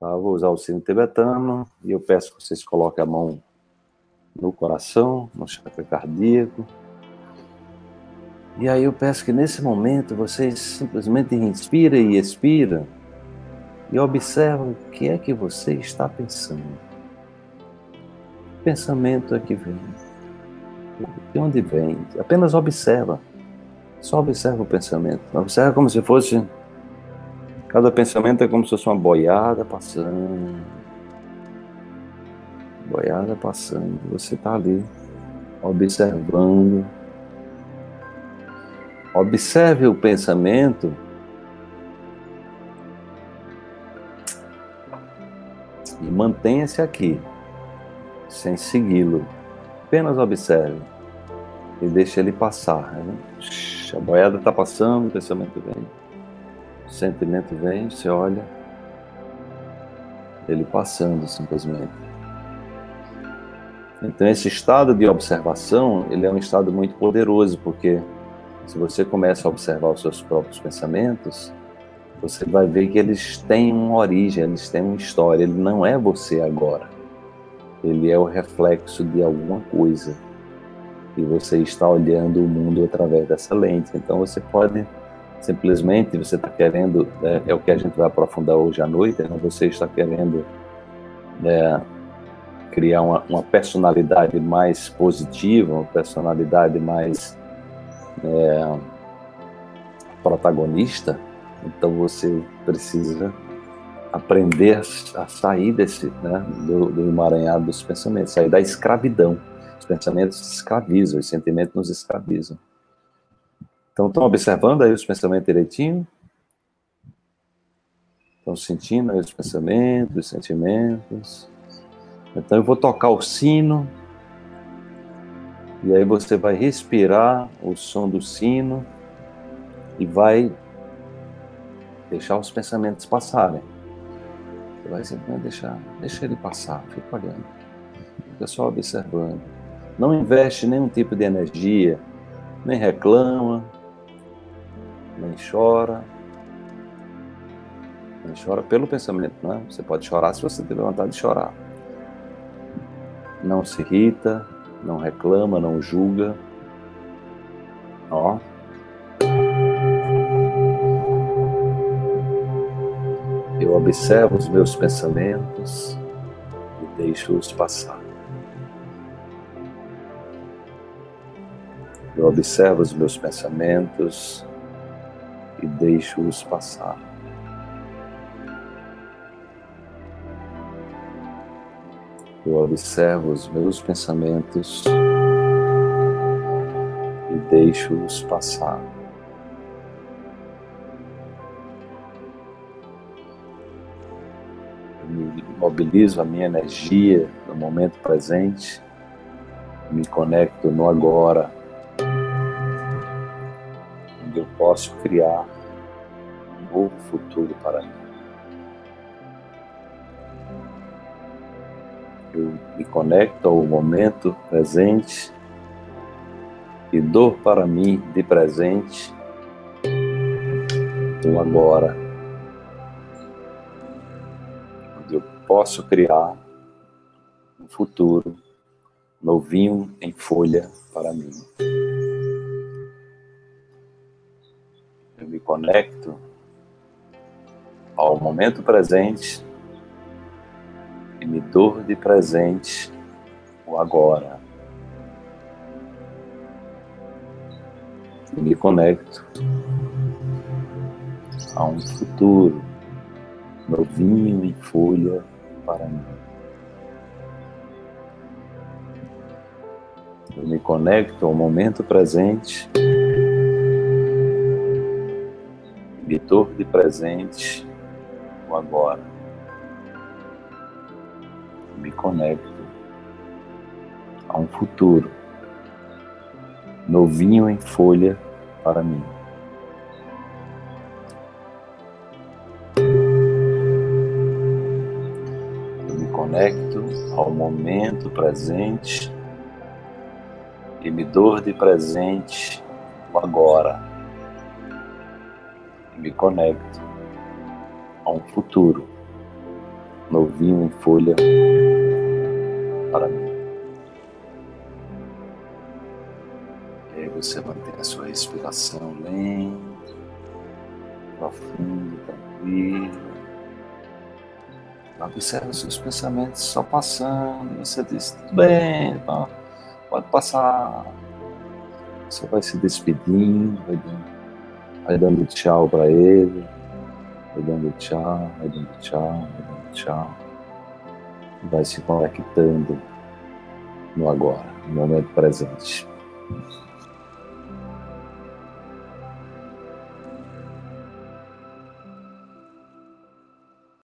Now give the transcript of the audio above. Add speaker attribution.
Speaker 1: Tá? Vou usar o sino tibetano e eu peço que vocês coloquem a mão no coração, no chakra cardíaco. E aí eu peço que nesse momento vocês simplesmente inspirem e expiram e observam o que é que você está pensando. Pensamento é que vem? De onde vem? Apenas observa. Só observa o pensamento. Observa como se fosse. Cada pensamento é como se fosse uma boiada passando. Boiada passando. Você está ali, observando. Observe o pensamento. E mantenha-se aqui, sem segui-lo. Apenas observe e deixe ele passar. Né? A boiada está passando, o pensamento vem, o sentimento vem, você olha, ele passando simplesmente. Então esse estado de observação, ele é um estado muito poderoso, porque se você começa a observar os seus próprios pensamentos, você vai ver que eles têm uma origem, eles têm uma história, ele não é você agora. Ele é o reflexo de alguma coisa e você está olhando o mundo através dessa lente. Então você pode simplesmente, você está querendo, é, é, o que a gente vai aprofundar hoje à noite, né? você está querendo é, criar uma, uma, personalidade mais positiva, uma personalidade mais é, protagonista, então você precisa aprender a sair desse, né, do, do emaranhado dos pensamentos, sair da escravidão pensamentos escravizam, os sentimentos nos escravizam. Então, estão observando aí os pensamentos direitinho? Estão sentindo aí os pensamentos, os sentimentos? Então, eu vou tocar o sino. E aí você vai respirar o som do sino e vai deixar os pensamentos passarem. Você vai simplesmente deixar, deixa ele passar, fica olhando. Fica só observando não investe nenhum tipo de energia, nem reclama, nem chora. Nem chora pelo pensamento, né? Você pode chorar se você tiver vontade de chorar. Não se irrita, não reclama, não julga. Ó. Eu observo os meus pensamentos e deixo-os passar. Eu observo os meus pensamentos e deixo-os passar. Eu observo os meus pensamentos e deixo-os passar. Mobilizo a minha energia no momento presente, me conecto no agora eu posso criar um novo futuro para mim. Eu me conecto ao momento presente e dou para mim de presente o agora, onde eu posso criar um futuro novinho em folha para mim. Conecto ao momento presente e me dou de presente o agora. E me conecto a um futuro novinho em folha para mim. Eu me conecto ao momento presente Editor de presente o agora. Me conecto a um futuro novinho em folha para mim. Eu me conecto ao momento presente e me dou de presente agora me conecto a um futuro novinho em folha para mim. E aí você mantém a sua respiração lenta, profunda, tranquila. Observa seus pensamentos só passando. Você diz, tudo bem, pode passar. Você vai se despedindo, vai dando, vai dando tchau para ele, vai dando tchau, vai dando tchau, vai dando tchau. Vai se conectando no agora, no momento presente.